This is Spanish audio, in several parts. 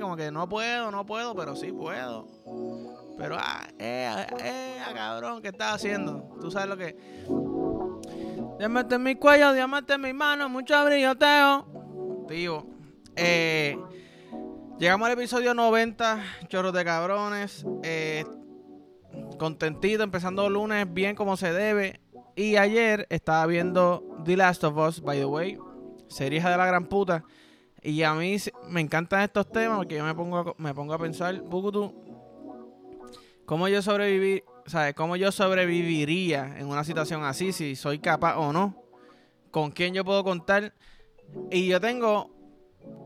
como que no puedo, no puedo, pero sí puedo. Pero, ah, eh, eh, cabrón, ¿qué estás haciendo? Tú sabes lo que. Diamante en mi cuello, diamante en mi mano, mucho brilloteo. Tío, eh, llegamos al episodio 90, chorros de cabrones. Eh, contentito, empezando lunes bien como se debe. Y ayer estaba viendo The Last of Us, by the way. Serie de la gran puta. Y a mí me encantan estos temas porque yo me pongo a, me pongo a pensar, Bukutu, ¿cómo yo sobreviví, sabes, cómo yo sobreviviría en una situación así, si soy capaz o no? ¿Con quién yo puedo contar? Y yo tengo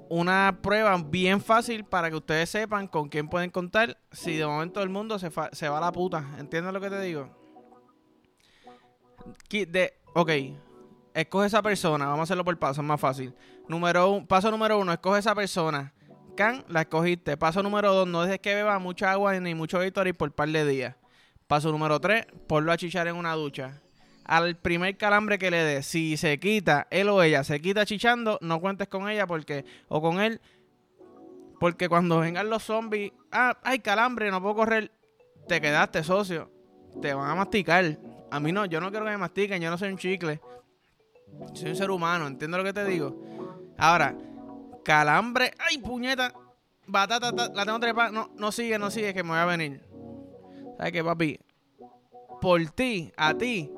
una prueba bien fácil para que ustedes sepan con quién pueden contar si de momento el mundo se, se va a la puta. ¿Entiendes lo que te digo? De, ok, escoge esa persona. Vamos a hacerlo por paso, es más fácil. Número paso número uno, escoge esa persona. Can, la escogiste. Paso número dos, no dejes que beba mucha agua ni mucho y por par de días. Paso número tres, ponlo a chichar en una ducha. Al primer calambre que le dé, si se quita, él o ella se quita chichando, no cuentes con ella porque, o con él, porque cuando vengan los zombies, ah, hay calambre, no puedo correr, te quedaste socio, te van a masticar. A mí no, yo no quiero que me mastiquen, yo no soy un chicle. Soy un ser humano, ¿entiendes lo que te digo? Ahora, calambre, ay, puñeta, batata, la tengo trepada, no, no sigue, no sigue, que me voy a venir. ¿Sabes qué, papi? Por ti, a ti,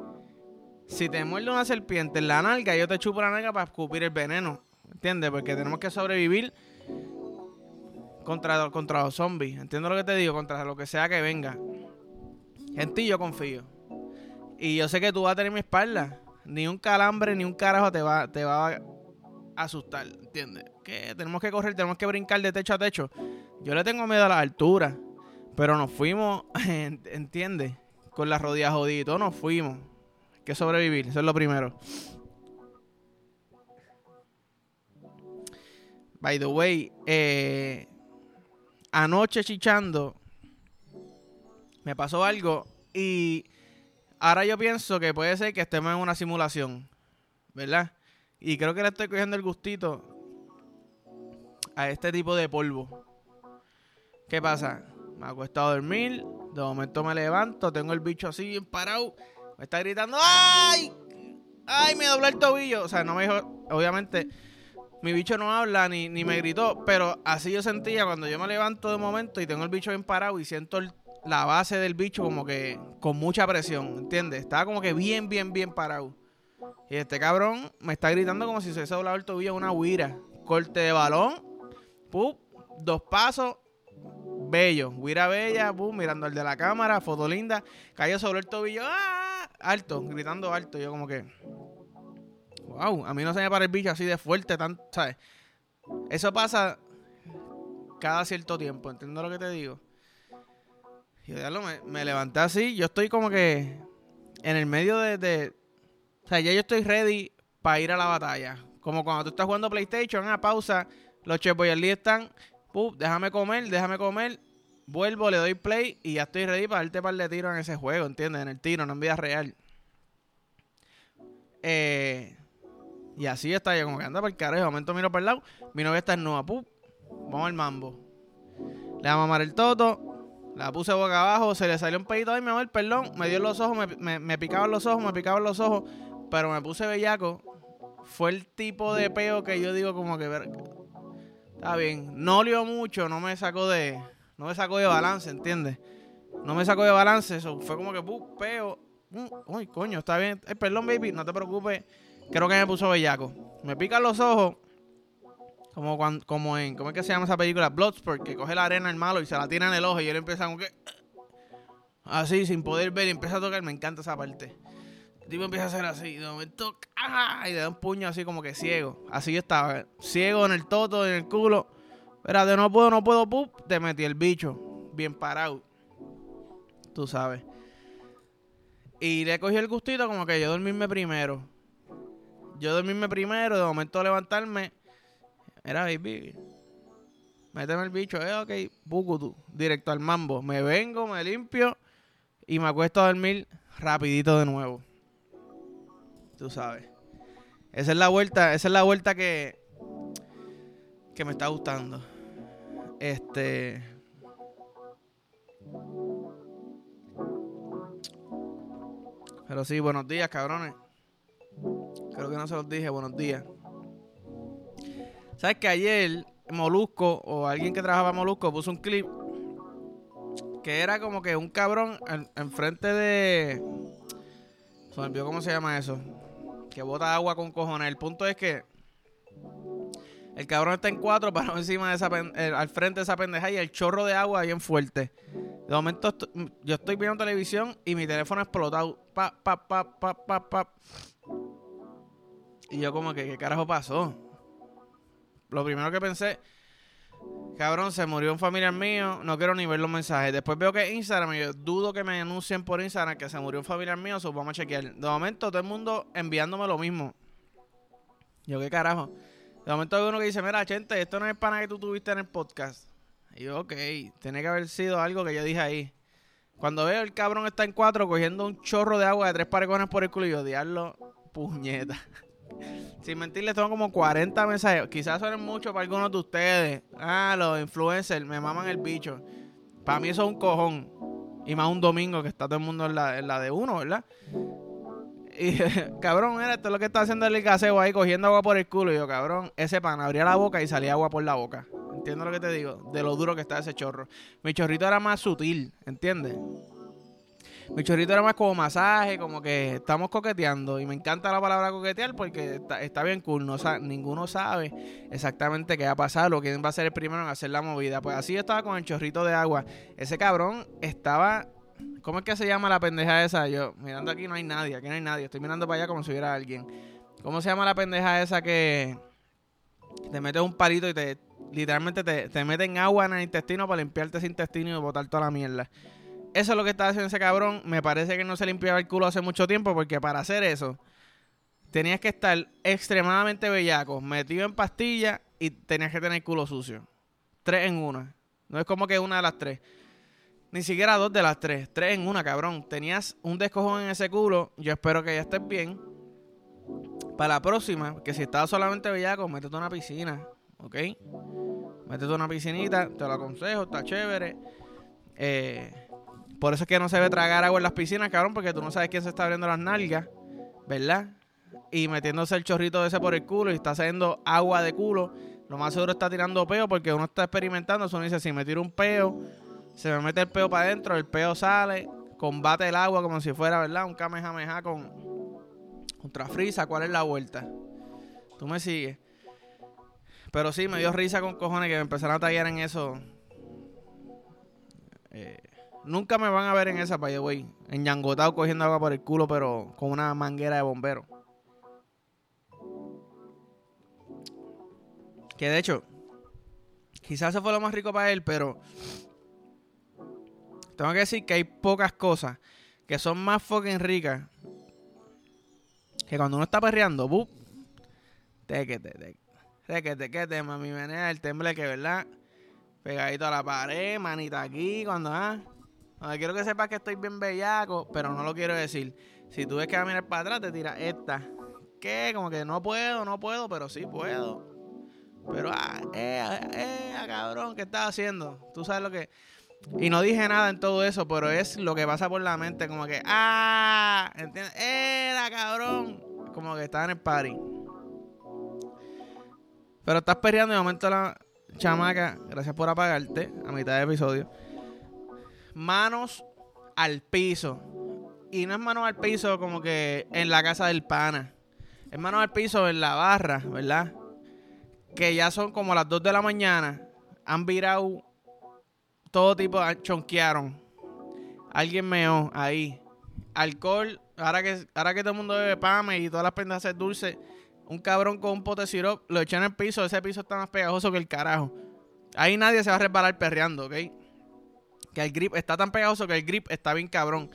si te muerde una serpiente en la nalga, yo te chupo la nalga para escupir el veneno. ¿Entiendes? Porque tenemos que sobrevivir contra, contra los zombies. ¿Entiendes lo que te digo? Contra lo que sea que venga. En ti yo confío. Y yo sé que tú vas a tener mi espalda. Ni un calambre, ni un carajo te va, te va a asustar. ¿Entiendes? Que tenemos que correr, tenemos que brincar de techo a techo. Yo le tengo miedo a la altura. Pero nos fuimos, ¿entiendes? Con las rodillas jodidas nos fuimos. Hay que sobrevivir, eso es lo primero. By the way, eh, anoche chichando me pasó algo y ahora yo pienso que puede ser que estemos en una simulación, ¿verdad? Y creo que le estoy cogiendo el gustito a este tipo de polvo. ¿Qué pasa? Me acuesto a dormir, de momento me levanto, tengo el bicho así bien parado, me está gritando, ¡ay! ¡Ay! Me dobló el tobillo. O sea, no me dijo, obviamente, mi bicho no habla ni, ni me gritó, pero así yo sentía cuando yo me levanto de momento y tengo el bicho bien parado y siento la base del bicho como que con mucha presión, ¿entiendes? Estaba como que bien, bien, bien parado. Y este cabrón me está gritando como si se hubiese doblado el tobillo una huira. Corte de balón, ¡pum! dos pasos, bello. Huira bella, ¡pum! mirando al de la cámara, foto linda. Cayó sobre el tobillo, ¡ah! Alto, gritando alto. Yo como que... Wow, a mí no se me para el bicho así de fuerte, tan, ¿sabes? Eso pasa cada cierto tiempo, ¿entiendes lo que te digo? Yo, me, me levanté así. Yo estoy como que en el medio de, O sea, ya yo estoy ready para ir a la batalla. Como cuando tú estás jugando PlayStation, a pausa, los Chef Boy están, Puf, déjame comer, déjame comer, vuelvo, le doy play y ya estoy ready para darte par de tiros en ese juego, ¿entiendes? En el tiro, no en vida real. Eh, y así está yo, como que anda para el carajo. De momento miro para el lado, mi novia está en nueva, Puf, vamos al mambo. Le vamos a mamar el toto, la puse boca abajo, se le salió un pedito ahí, mi amor, perdón. Me dio los ojos, me, me, picaban los ojos, me picaban los ojos. Pero me puse bellaco. Fue el tipo de peo que yo digo como que... Está bien. No olió mucho, no me sacó de... No me sacó de balance, ¿entiendes? No me sacó de balance, eso fue como que peo. uy, coño, está bien. perdón, baby, no te preocupes. Creo que me puso bellaco. Me pican los ojos como, cuando, como en, ¿cómo es que se llama esa película? Bloodsport, que coge la arena el malo y se la tira en el ojo y él empieza como que... Así, sin poder ver, y empieza a tocar. Me encanta esa parte. Tipo empieza a hacer así, de momento, y le da un puño así como que ciego. Así yo estaba, ciego en el toto, en el culo. Espérate, no puedo, no puedo, pup, te metí el bicho. Bien parado. Tú sabes. Y le cogí el gustito como que yo dormirme primero. Yo dormirme primero, de momento levantarme era baby. Méteme el bicho, eh, ok, bukutu, directo al mambo. Me vengo, me limpio y me acuesto a dormir rapidito de nuevo. Tú sabes. Esa es la vuelta, esa es la vuelta que, que me está gustando. Este. Pero sí, buenos días, cabrones. Creo que no se los dije, buenos días. ¿Sabes que ayer Molusco o alguien que trabajaba Molusco puso un clip que era como que un cabrón enfrente de. Se cómo se llama eso. Que bota agua con cojones. El punto es que el cabrón está en cuatro, para encima de esa al frente de esa pendeja y el chorro de agua bien fuerte. De momento yo estoy viendo televisión y mi teléfono explotado. Pa, pa, pa, pa, pa, pa. Y yo como que, ¿qué carajo pasó? Lo primero que pensé, cabrón, se murió un familiar mío, no quiero ni ver los mensajes. Después veo que Instagram, yo dudo que me anuncien por Instagram que se murió un familiar mío, so vamos a chequear. De momento todo el mundo enviándome lo mismo. Yo, ¿qué carajo? De momento hay uno que dice, mira, gente, esto no es pana que tú tuviste en el podcast. Y yo, ok, tiene que haber sido algo que yo dije ahí. Cuando veo el cabrón está en cuatro cogiendo un chorro de agua de tres parecones por el culo y yo, diablo, puñeta. Sin mentirles, tengo como 40 mensajes. Quizás suenen mucho para algunos de ustedes. Ah, los influencers me maman el bicho. Para mí eso es un cojón. Y más un domingo que está todo el mundo en la, en la de uno, ¿verdad? Y cabrón, mira, esto es lo que está haciendo el caseo ahí, cogiendo agua por el culo. Y yo, cabrón, ese pan abría la boca y salía agua por la boca. ¿Entiendes lo que te digo? De lo duro que está ese chorro. Mi chorrito era más sutil, ¿entiendes? Mi chorrito era más como masaje, como que estamos coqueteando. Y me encanta la palabra coquetear porque está, bien cool. No, ninguno sabe exactamente qué va a pasar o quién va a ser el primero en hacer la movida. Pues así yo estaba con el chorrito de agua. Ese cabrón estaba ¿Cómo es que se llama la pendeja esa? Yo, mirando aquí no hay nadie, aquí no hay nadie. Estoy mirando para allá como si hubiera alguien. ¿Cómo se llama la pendeja esa que te metes un palito y te literalmente te, te meten agua en el intestino para limpiarte ese intestino y botar toda la mierda? Eso es lo que estaba haciendo ese cabrón. Me parece que no se limpiaba el culo hace mucho tiempo porque para hacer eso tenías que estar extremadamente bellaco, metido en pastillas y tenías que tener el culo sucio. Tres en una. No es como que una de las tres. Ni siquiera dos de las tres. Tres en una, cabrón. Tenías un descojón en ese culo. Yo espero que ya estés bien. Para la próxima, que si estás solamente bellaco, métete a una piscina. ¿Ok? Métete a una piscinita. Te lo aconsejo, está chévere. Eh, por eso es que no se debe tragar agua en las piscinas, cabrón, porque tú no sabes quién se está abriendo las nalgas, ¿verdad? Y metiéndose el chorrito ese por el culo y está haciendo agua de culo. Lo más seguro está tirando peo porque uno está experimentando. Uno dice, si me tiro un peo se me mete el peo para adentro, el peo sale, combate el agua como si fuera, ¿verdad? Un kamehameha con contra frisa, ¿cuál es la vuelta? Tú me sigues. Pero sí, me dio risa con cojones que me empezaron a tallar en eso. Eh, nunca me van a ver en esa, by the way. Ñangotado cogiendo agua por el culo, pero con una manguera de bombero. Que de hecho, quizás eso fue lo más rico para él, pero tengo que decir que hay pocas cosas que son más fucking ricas que cuando uno está perreando, ¡bup! Tequete, tequete, tequete, mami, menea el temble que, ¿verdad? Pegadito a la pared, manita aquí, cuando, ah. Quiero que sepas que estoy bien bellaco, pero no lo quiero decir. Si tú ves que va a mirar para atrás, te tira esta. ¿Qué? Como que no puedo, no puedo, pero sí puedo. Pero, ah, eh, eh, cabrón, ¿qué estás haciendo? Tú sabes lo que. Y no dije nada en todo eso, pero es lo que pasa por la mente, como que, ah, ¿entiendes? Era cabrón. Como que estaba en el party. Pero estás perreando y de momento la chamaca, gracias por apagarte a mitad de episodio. Manos al piso. Y no es manos al piso como que en la casa del pana. Es manos al piso en la barra, ¿verdad? Que ya son como las 2 de la mañana. Han virado todo tipo chonquearon. Alguien meó ahí. Alcohol, ahora que, ahora que todo el mundo bebe pame y todas las pendejas dulces, un cabrón con un pote de sirop lo echó en el piso, ese piso está más pegajoso que el carajo. Ahí nadie se va a resbalar perreando, ¿ok? Que el grip está tan pegajoso que el grip está bien cabrón.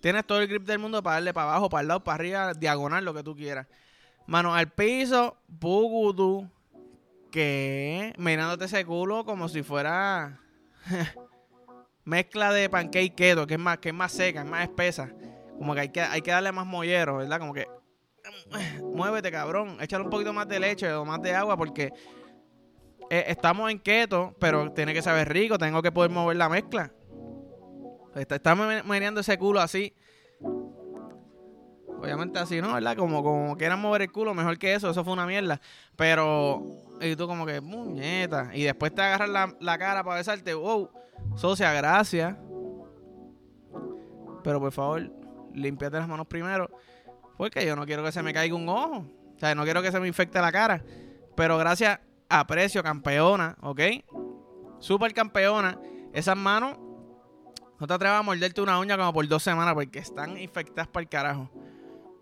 Tienes todo el grip del mundo para darle para abajo, para el lado, para arriba, diagonal, lo que tú quieras. Mano al piso, pugutu, que mirándote ese culo como si fuera mezcla de pancake keto, que es más, que es más seca, es más espesa. Como que hay que, hay que darle más mollero, ¿verdad? Como que muévete, cabrón. Échale un poquito más de leche o más de agua porque eh, estamos en keto, pero tiene que saber rico, tengo que poder mover la mezcla. Estamos meneando ese culo así. Obviamente así, ¿no? ¿Verdad? Como, como quieran mover el culo, mejor que eso, eso fue una mierda. Pero, y tú como que, muñeta. Y después te agarras la, la cara para besarte, wow, socia, gracias. Pero por favor, limpiate las manos primero. Porque yo no quiero que se me caiga un ojo. O sea, no quiero que se me infecte la cara. Pero gracias, aprecio, campeona, ¿ok? Super campeona. Esas manos, no te atrevas a morderte una uña como por dos semanas porque están infectadas para el carajo.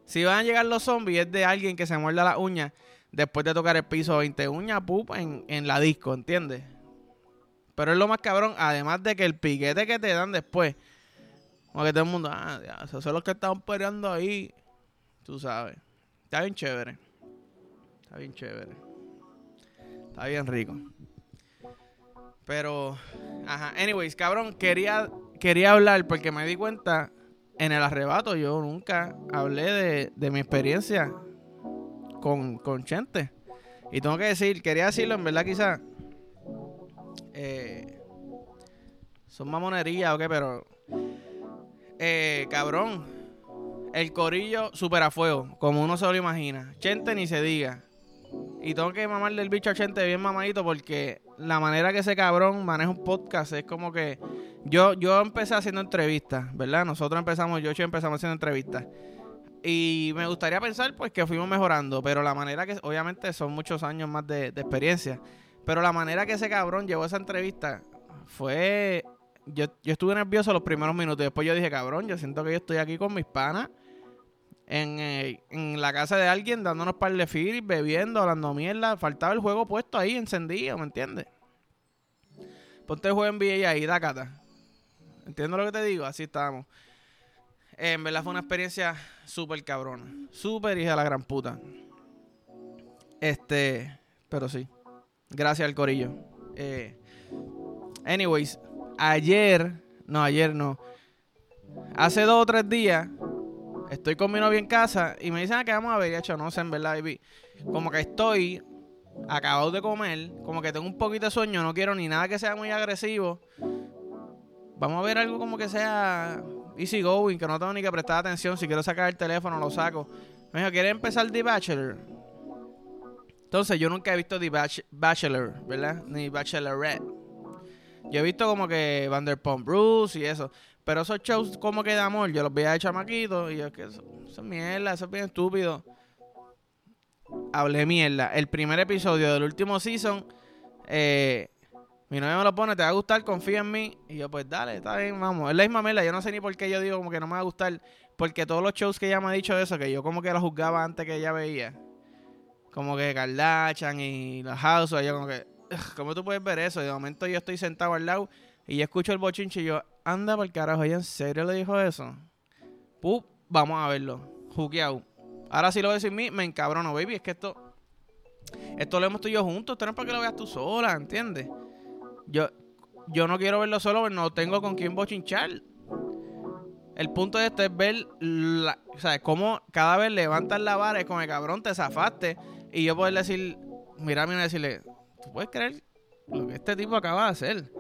Si van a llegar los zombies, es de alguien que se muerda la uña después de tocar el piso 20 uñas, pup, en, en la disco, ¿entiendes? Pero es lo más cabrón, además de que el piquete que te dan después, como que todo el mundo, ah, esos son los que están peleando ahí, tú sabes. Está bien chévere. Está bien chévere. Está bien rico. Pero, ajá. Anyways, cabrón, quería, quería hablar porque me di cuenta en el arrebato. Yo nunca hablé de, mi experiencia con, con Chente. Y tengo que decir, quería decirlo, en verdad, quizás. Eh, son mamonerías o qué, pero. Eh, cabrón. El corillo super a fuego, como uno se lo imagina. Chente ni se diga. Y tengo que mamarle el bicho a Chente bien mamadito porque la manera que ese cabrón maneja un podcast es como que yo, yo empecé haciendo entrevistas, ¿verdad? Nosotros empezamos, yo y empezamos haciendo entrevistas. Y me gustaría pensar pues que fuimos mejorando, pero la manera que, obviamente son muchos años más de, experiencia, pero la manera que ese cabrón llevó esa entrevista fue, yo, yo estuve nervioso los primeros minutos y después yo dije, cabrón, yo siento que yo estoy aquí con mis panas eh, en, la casa de alguien dándonos par de firis, bebiendo, hablando mierda. Faltaba el juego puesto ahí, encendido, ¿me entiendes? Ponte el juego en VA ahí, Dakata. ¿Entiendes lo que te digo? Así estábamos. en verdad fue una experiencia súper cabrona. Súper hija de la gran puta. Este, pero sí. Gracias al corillo. Eh, anyways, ayer, no, ayer no. Hace dos o tres días Estoy con mi en casa y me dicen ah, que vamos a ver. Y hecho, no sé, en verdad, baby. Como que estoy acabado de comer, como que tengo un poquito de sueño, no quiero ni nada que sea muy agresivo. Vamos a ver algo como que sea easy going, que no tengo ni que prestar atención. Si quiero sacar el teléfono, lo saco. Me dijo, ¿quieres empezar The Bachelor? Entonces, yo nunca he visto The Bachelor, ¿verdad? Ni Bachelorette. Yo he visto como que Vanderpump Bruce y eso. Pero esos shows como que de amor, yo los veía de chamaquito y yo es que eso, es mierda, eso es bien estúpido. Hablé mierda. El primer episodio del último season, eh, mi novia me lo pone, te va a gustar, confía en mí. Y yo, pues dale, está bien, vamos. Es la misma mierda, yo no sé ni por qué yo digo como que no me va a gustar. Porque todos los shows que ella me ha dicho eso, que yo como que lo juzgaba antes que ella veía. Como que Kardashian y la House, yo como que, ¿cómo tú puedes ver eso? de momento yo estoy sentado al lado y yo escucho el bochinche y yo, anda por el carajo, ¿ella en serio le dijo eso? Pup, vamos a verlo. Juqueado. Ahora sí lo voy a decir mí, me encabrono, baby. Es que esto. Esto lo hemos tú y yo juntos. Esto no es para que lo veas tú sola, ¿entiendes? Yo, yo no quiero verlo solo, pero no tengo con quién bochinchar. El punto de esto es ver, la, o sea, cómo cada vez levantas la vara y con el cabrón te zafaste. Y yo poder decir, mira a mí y decirle, ¿tú puedes creer lo que este tipo acaba de hacer?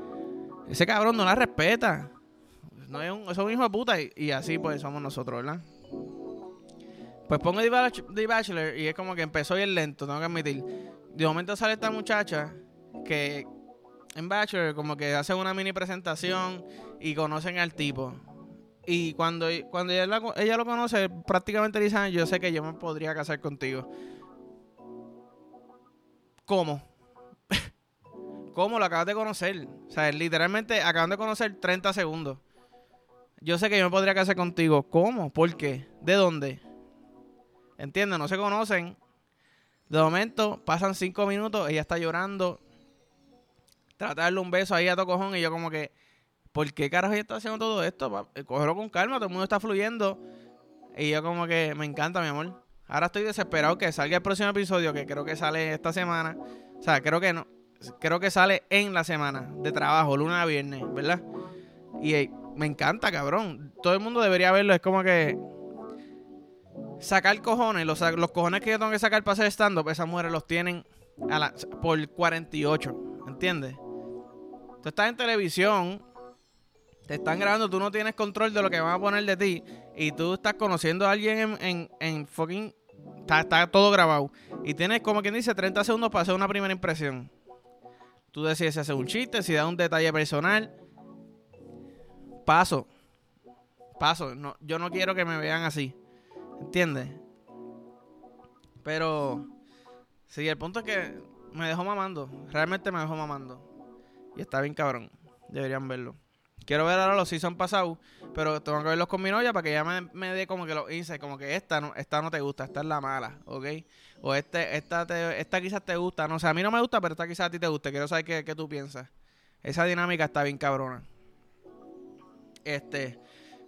Ese cabrón no la respeta. No es un, es un hijo de puta y, así pues somos nosotros, ¿verdad? Pues pongo The Bachelor y es como que empezó bien lento, tengo que admitir. De momento sale esta muchacha que en Bachelor como que hace una mini presentación y conocen al tipo. Y cuando, cuando ella, ella lo conoce, prácticamente dice, yo sé que yo me podría casar contigo. ¿Cómo? ¿Cómo lo acabas de conocer? O sea, literalmente acaban de conocer 30 segundos. Yo sé que yo me podría casar contigo. ¿Cómo? ¿Por qué? ¿De dónde? ¿Entiendes? No se conocen. De momento, pasan 5 minutos, ella está llorando. Trata de darle un beso ahí a tu cojón y yo como que, ¿por qué carajo ella está haciendo todo esto? Cógelo con calma, todo el mundo está fluyendo. Y yo como que, me encanta, mi amor. Ahora estoy desesperado que salga el próximo episodio, que creo que sale esta semana. O sea, creo que no creo que sale en la semana de trabajo, lunes a viernes, ¿verdad? Y eh, me encanta, cabrón. Todo el mundo debería verlo. Es como que sacar cojones, los, los cojones que yo tengo que sacar para hacer stand-up, esas mujeres los tienen por 48, ¿entiendes? Tú estás en televisión, te están grabando, tú no tienes control de lo que van a poner de ti y tú estás conociendo a alguien en, en, en fucking... Está, está, todo grabado. Y tienes, como quien dice, 30 segundos para hacer una primera impresión. Tú decides si hacer un chiste, si da un detalle personal. Paso. Paso. No, yo no quiero que me vean así. ¿Entiendes? Pero... Sí, el punto es que me dejó mamando. Realmente me dejó mamando. Y está bien cabrón. Deberían verlo. Quiero ver ahora los season pasados, pero tengo que verlos con mi novia para que ella me, dé como que los insights, como que esta no, esta no te gusta, esta es la mala, ¿ok? O este, esta, te, esta quizás te gusta, no sé, a mí no me gusta, pero esta quizás a ti te guste, quiero saber qué, tú piensas. Esa dinámica está bien cabrona. Este,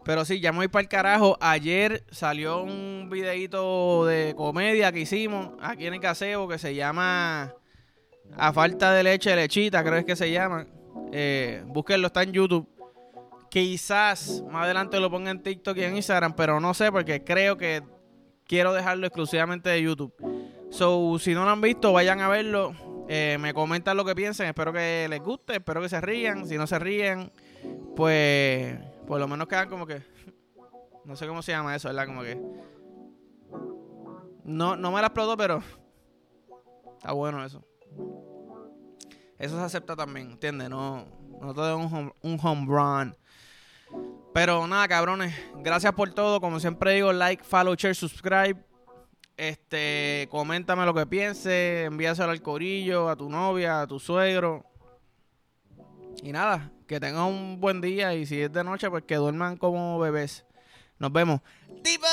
pero sí, ya me voy para el carajo. Ayer salió un videito de comedia que hicimos aquí en el caseo que se llama A falta de leche, lechita, creo que se llama. Eh, búsquenlo, está en YouTube. Quizás más adelante lo ponga en TikTok y en Instagram, pero no sé porque creo que quiero dejarlo exclusivamente de YouTube. So, si no lo han visto, vayan a verlo. Eh, me comentan lo que piensen. Espero que les guste, espero que se rían. Si no se ríen, pues por lo menos quedan como que. No sé cómo se llama eso, ¿verdad? Como que. No, no me la exploto, pero. Está bueno eso. Eso se acepta también, ¿entiendes? No, no todo es un un home run. Pero nada, cabrones. Gracias por todo. Como siempre digo, like, follow, share, subscribe. Este, coméntame lo que pienses. Envíaselo al corillo, a tu novia, a tu suegro. Y nada, que tengan un buen día. Y si es de noche, pues que duerman como bebés. Nos vemos. ¡Tipo!